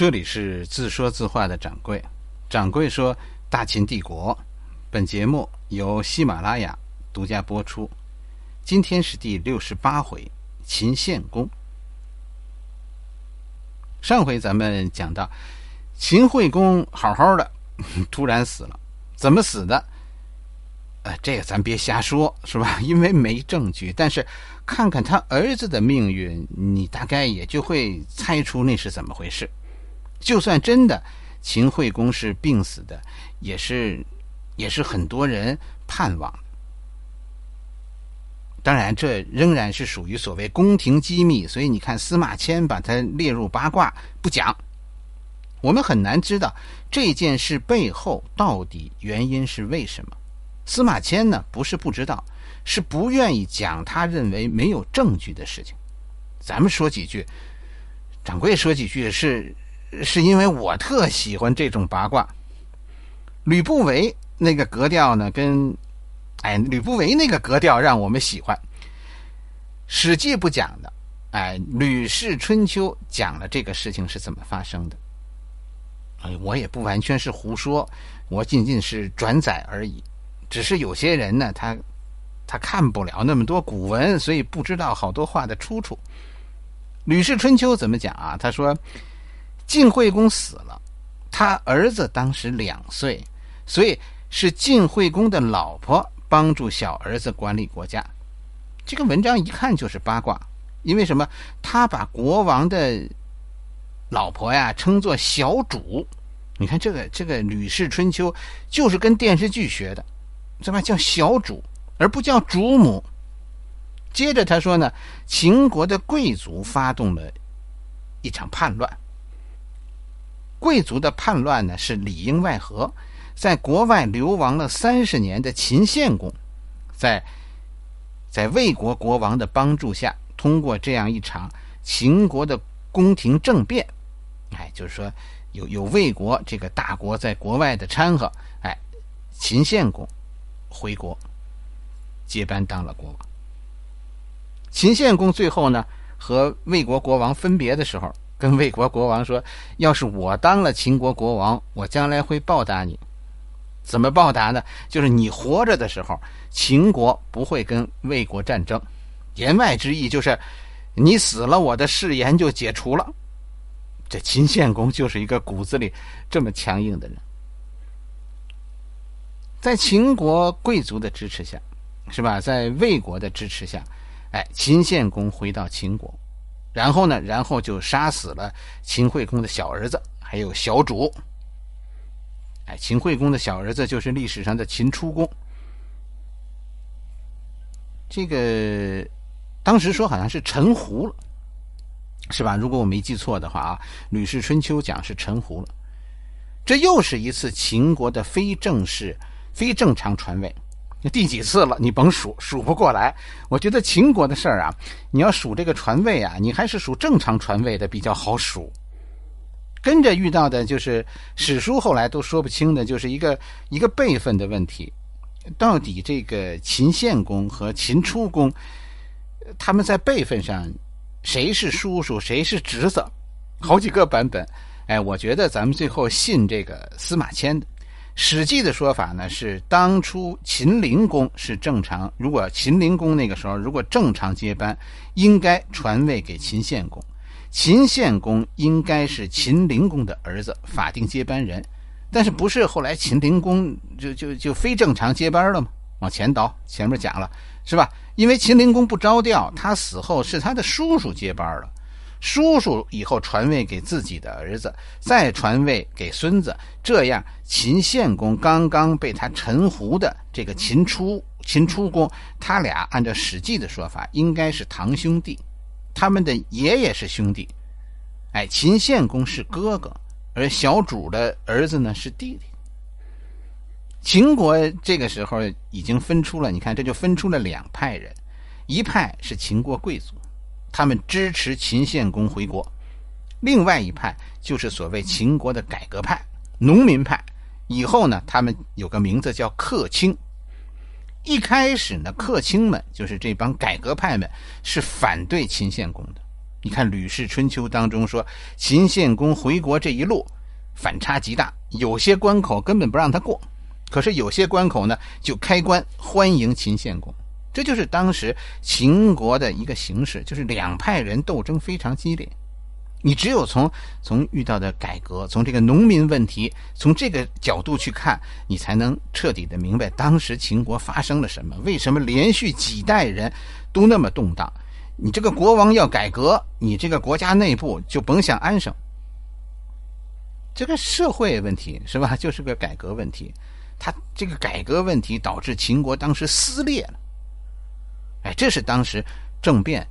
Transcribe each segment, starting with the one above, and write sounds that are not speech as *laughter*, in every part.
这里是自说自话的掌柜，掌柜说大秦帝国。本节目由喜马拉雅独家播出。今天是第六十八回，秦献公。上回咱们讲到，秦惠公好好的，*laughs* 突然死了，怎么死的？呃，这个咱别瞎说，是吧？*laughs* 因为没证据。但是看看他儿子的命运，你大概也就会猜出那是怎么回事。就算真的秦惠公是病死的，也是也是很多人盼望。当然，这仍然是属于所谓宫廷机密，所以你看司马迁把它列入八卦不讲，我们很难知道这件事背后到底原因是为什么。司马迁呢，不是不知道，是不愿意讲他认为没有证据的事情。咱们说几句，掌柜说几句是。是因为我特喜欢这种八卦，吕不韦那个格调呢，跟哎吕不韦那个格调让我们喜欢。《史记》不讲的，哎，《吕氏春秋》讲了这个事情是怎么发生的。哎，我也不完全是胡说，我仅仅是转载而已。只是有些人呢，他他看不了那么多古文，所以不知道好多话的出处。《吕氏春秋》怎么讲啊？他说。晋惠公死了，他儿子当时两岁，所以是晋惠公的老婆帮助小儿子管理国家。这个文章一看就是八卦，因为什么？他把国王的老婆呀称作小主。你看这个这个《吕氏春秋》就是跟电视剧学的，怎么叫小主而不叫主母？接着他说呢，秦国的贵族发动了一场叛乱。贵族的叛乱呢，是里应外合，在国外流亡了三十年的秦献公，在在魏国国王的帮助下，通过这样一场秦国的宫廷政变，哎，就是说有有魏国这个大国在国外的掺和，哎，秦献公回国接班当了国王。秦献公最后呢，和魏国国王分别的时候。跟魏国国王说：“要是我当了秦国国王，我将来会报答你。怎么报答呢？就是你活着的时候，秦国不会跟魏国战争。言外之意就是，你死了，我的誓言就解除了。这秦献公就是一个骨子里这么强硬的人。在秦国贵族的支持下，是吧？在魏国的支持下，哎，秦献公回到秦国。”然后呢？然后就杀死了秦惠公的小儿子，还有小主。哎，秦惠公的小儿子就是历史上的秦出公。这个当时说好像是陈胡了，是吧？如果我没记错的话啊，《吕氏春秋》讲是陈胡了。这又是一次秦国的非正式、非正常传位。*laughs* 第几次了？你甭数，数不过来。我觉得秦国的事儿啊，你要数这个传位啊，你还是数正常传位的比较好数。跟着遇到的就是史书后来都说不清的，就是一个一个辈分的问题。到底这个秦献公和秦出公，他们在辈分上谁是叔叔，谁是侄子？好几个版本。哎，我觉得咱们最后信这个司马迁的。《史记》的说法呢是，当初秦灵公是正常，如果秦灵公那个时候如果正常接班，应该传位给秦献公，秦献公应该是秦灵公的儿子，法定接班人。但是不是后来秦灵公就就就非正常接班了吗？往前倒，前面讲了是吧？因为秦灵公不着调，他死后是他的叔叔接班了。叔叔以后传位给自己的儿子，再传位给孙子，这样秦献公刚刚被他臣胡的这个秦出秦出公，他俩按照《史记》的说法，应该是堂兄弟，他们的爷爷是兄弟。哎，秦献公是哥哥，而小主的儿子呢是弟弟。秦国这个时候已经分出了，你看这就分出了两派人，一派是秦国贵族。他们支持秦献公回国，另外一派就是所谓秦国的改革派、农民派。以后呢，他们有个名字叫客卿。一开始呢，客卿们就是这帮改革派们是反对秦献公的，你看《吕氏春秋》当中说，秦献公回国这一路反差极大，有些关口根本不让他过，可是有些关口呢就开关欢迎秦献公。这就是当时秦国的一个形势，就是两派人斗争非常激烈。你只有从从遇到的改革，从这个农民问题，从这个角度去看，你才能彻底的明白当时秦国发生了什么，为什么连续几代人都那么动荡。你这个国王要改革，你这个国家内部就甭想安生。这个社会问题是吧？就是个改革问题，他这个改革问题导致秦国当时撕裂了。哎，这是当时政变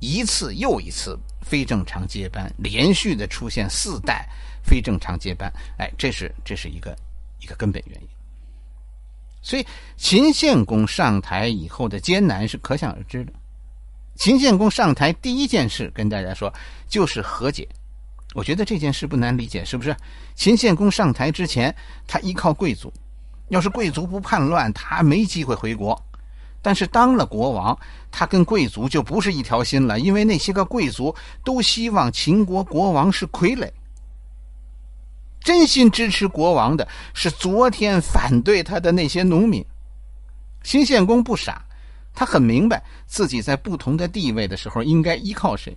一次又一次非正常接班，连续的出现四代非正常接班。哎，这是这是一个一个根本原因。所以秦献公上台以后的艰难是可想而知的。秦献公上台第一件事跟大家说就是和解。我觉得这件事不难理解，是不是？秦献公上台之前，他依靠贵族，要是贵族不叛乱，他没机会回国。但是当了国王，他跟贵族就不是一条心了，因为那些个贵族都希望秦国国王是傀儡。真心支持国王的是昨天反对他的那些农民。秦献公不傻，他很明白自己在不同的地位的时候应该依靠谁。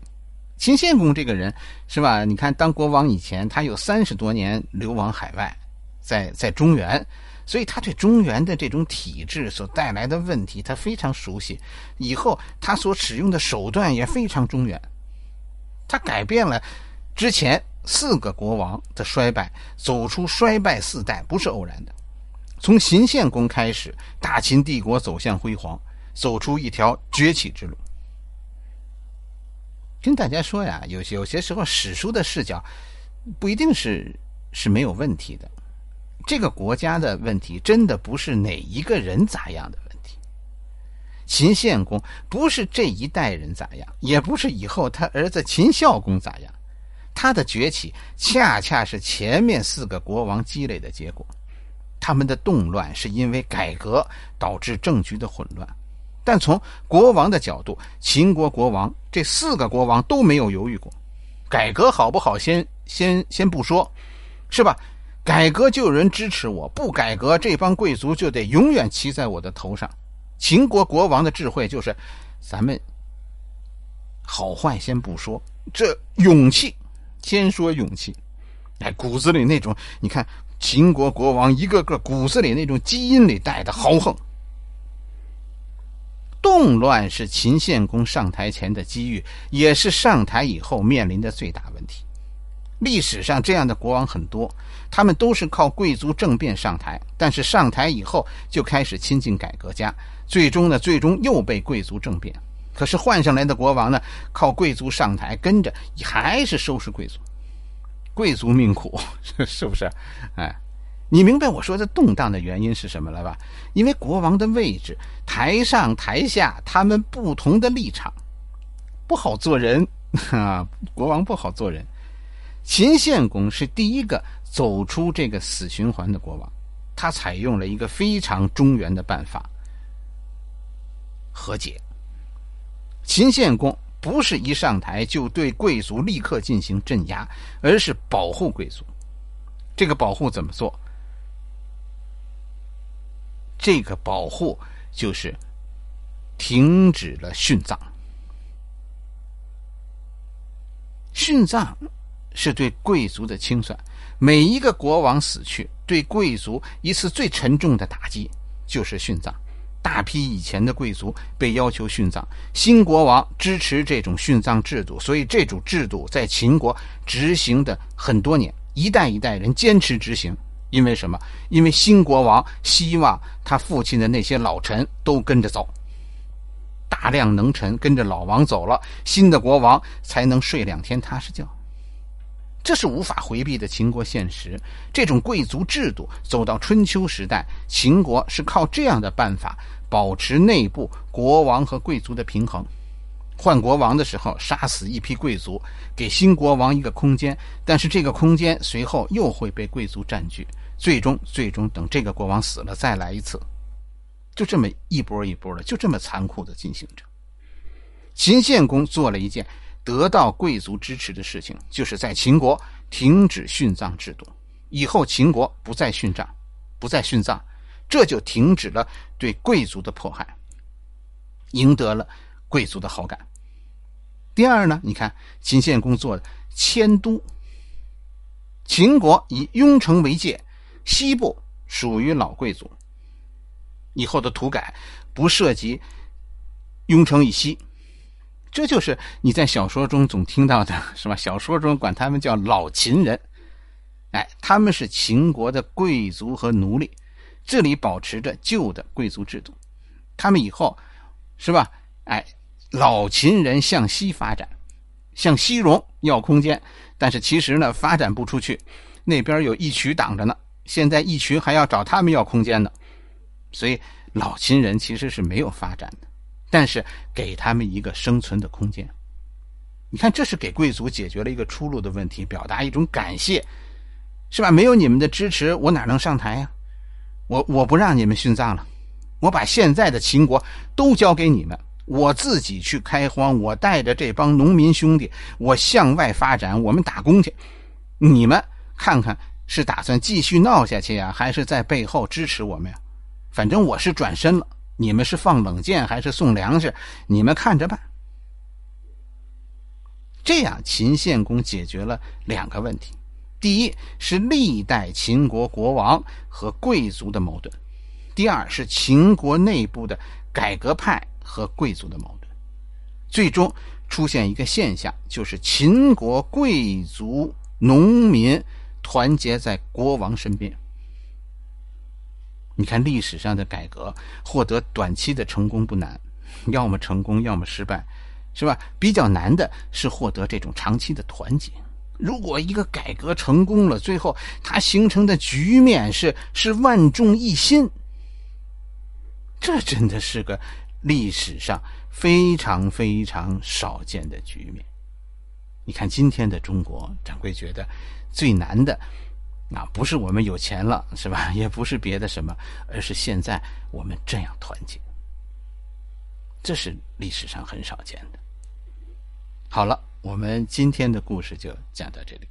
秦献公这个人是吧？你看当国王以前，他有三十多年流亡海外，在在中原。所以他对中原的这种体制所带来的问题，他非常熟悉。以后他所使用的手段也非常中原。他改变了之前四个国王的衰败，走出衰败四代不是偶然的。从秦献公开始，大秦帝国走向辉煌，走出一条崛起之路。跟大家说呀，有些有些时候史书的视角不一定是是没有问题的。这个国家的问题真的不是哪一个人咋样的问题。秦献公不是这一代人咋样，也不是以后他儿子秦孝公咋样，他的崛起恰恰是前面四个国王积累的结果。他们的动乱是因为改革导致政局的混乱，但从国王的角度，秦国国王这四个国王都没有犹豫过。改革好不好，先先先不说，是吧？改革就有人支持我，不改革这帮贵族就得永远骑在我的头上。秦国国王的智慧就是，咱们好坏先不说，这勇气先说勇气。哎，骨子里那种，你看秦国国王一个个骨子里那种基因里带的豪横。动乱是秦献公上台前的机遇，也是上台以后面临的最大问题。历史上这样的国王很多，他们都是靠贵族政变上台，但是上台以后就开始亲近改革家，最终呢，最终又被贵族政变。可是换上来的国王呢，靠贵族上台，跟着还是收拾贵族，贵族命苦，*laughs* 是不是？哎，你明白我说的动荡的原因是什么了吧？因为国王的位置，台上台下他们不同的立场，不好做人 *laughs* 啊，国王不好做人。秦献公是第一个走出这个死循环的国王，他采用了一个非常中原的办法——和解。秦献公不是一上台就对贵族立刻进行镇压，而是保护贵族。这个保护怎么做？这个保护就是停止了殉葬，殉葬。是对贵族的清算。每一个国王死去，对贵族一次最沉重的打击就是殉葬。大批以前的贵族被要求殉葬，新国王支持这种殉葬制度，所以这种制度在秦国执行的很多年，一代一代人坚持执行。因为什么？因为新国王希望他父亲的那些老臣都跟着走，大量能臣跟着老王走了，新的国王才能睡两天踏实觉。这是无法回避的秦国现实。这种贵族制度走到春秋时代，秦国是靠这样的办法保持内部国王和贵族的平衡。换国王的时候，杀死一批贵族，给新国王一个空间，但是这个空间随后又会被贵族占据。最终，最终等这个国王死了，再来一次，就这么一波一波的，就这么残酷的进行着。秦献公做了一件得到贵族支持的事情，就是在秦国停止殉葬制度，以后秦国不再殉葬，不再殉葬，这就停止了对贵族的迫害，赢得了贵族的好感。第二呢，你看秦献公做的迁都，秦国以雍城为界，西部属于老贵族，以后的土改不涉及雍城以西。这就是你在小说中总听到的，是吧？小说中管他们叫老秦人，哎，他们是秦国的贵族和奴隶，这里保持着旧的贵族制度，他们以后，是吧？哎，老秦人向西发展，向西戎要空间，但是其实呢，发展不出去，那边有义渠挡着呢，现在义渠还要找他们要空间呢，所以老秦人其实是没有发展的。但是给他们一个生存的空间，你看，这是给贵族解决了一个出路的问题，表达一种感谢，是吧？没有你们的支持，我哪能上台呀？我我不让你们殉葬了，我把现在的秦国都交给你们，我自己去开荒，我带着这帮农民兄弟，我向外发展，我们打工去。你们看看是打算继续闹下去呀，还是在背后支持我们呀？反正我是转身了。你们是放冷箭还是送粮食？你们看着办。这样，秦献公解决了两个问题：第一是历代秦国国王和贵族的矛盾；第二是秦国内部的改革派和贵族的矛盾。最终出现一个现象，就是秦国贵族农民团结在国王身边。你看历史上的改革，获得短期的成功不难，要么成功，要么失败，是吧？比较难的是获得这种长期的团结。如果一个改革成功了，最后它形成的局面是是万众一心，这真的是个历史上非常非常少见的局面。你看今天的中国，掌柜觉得最难的。啊不是我们有钱了，是吧？*laughs* 也不是别的什么，而是现在我们这样团结，这是历史上很少见的。好了，我们今天的故事就讲到这里。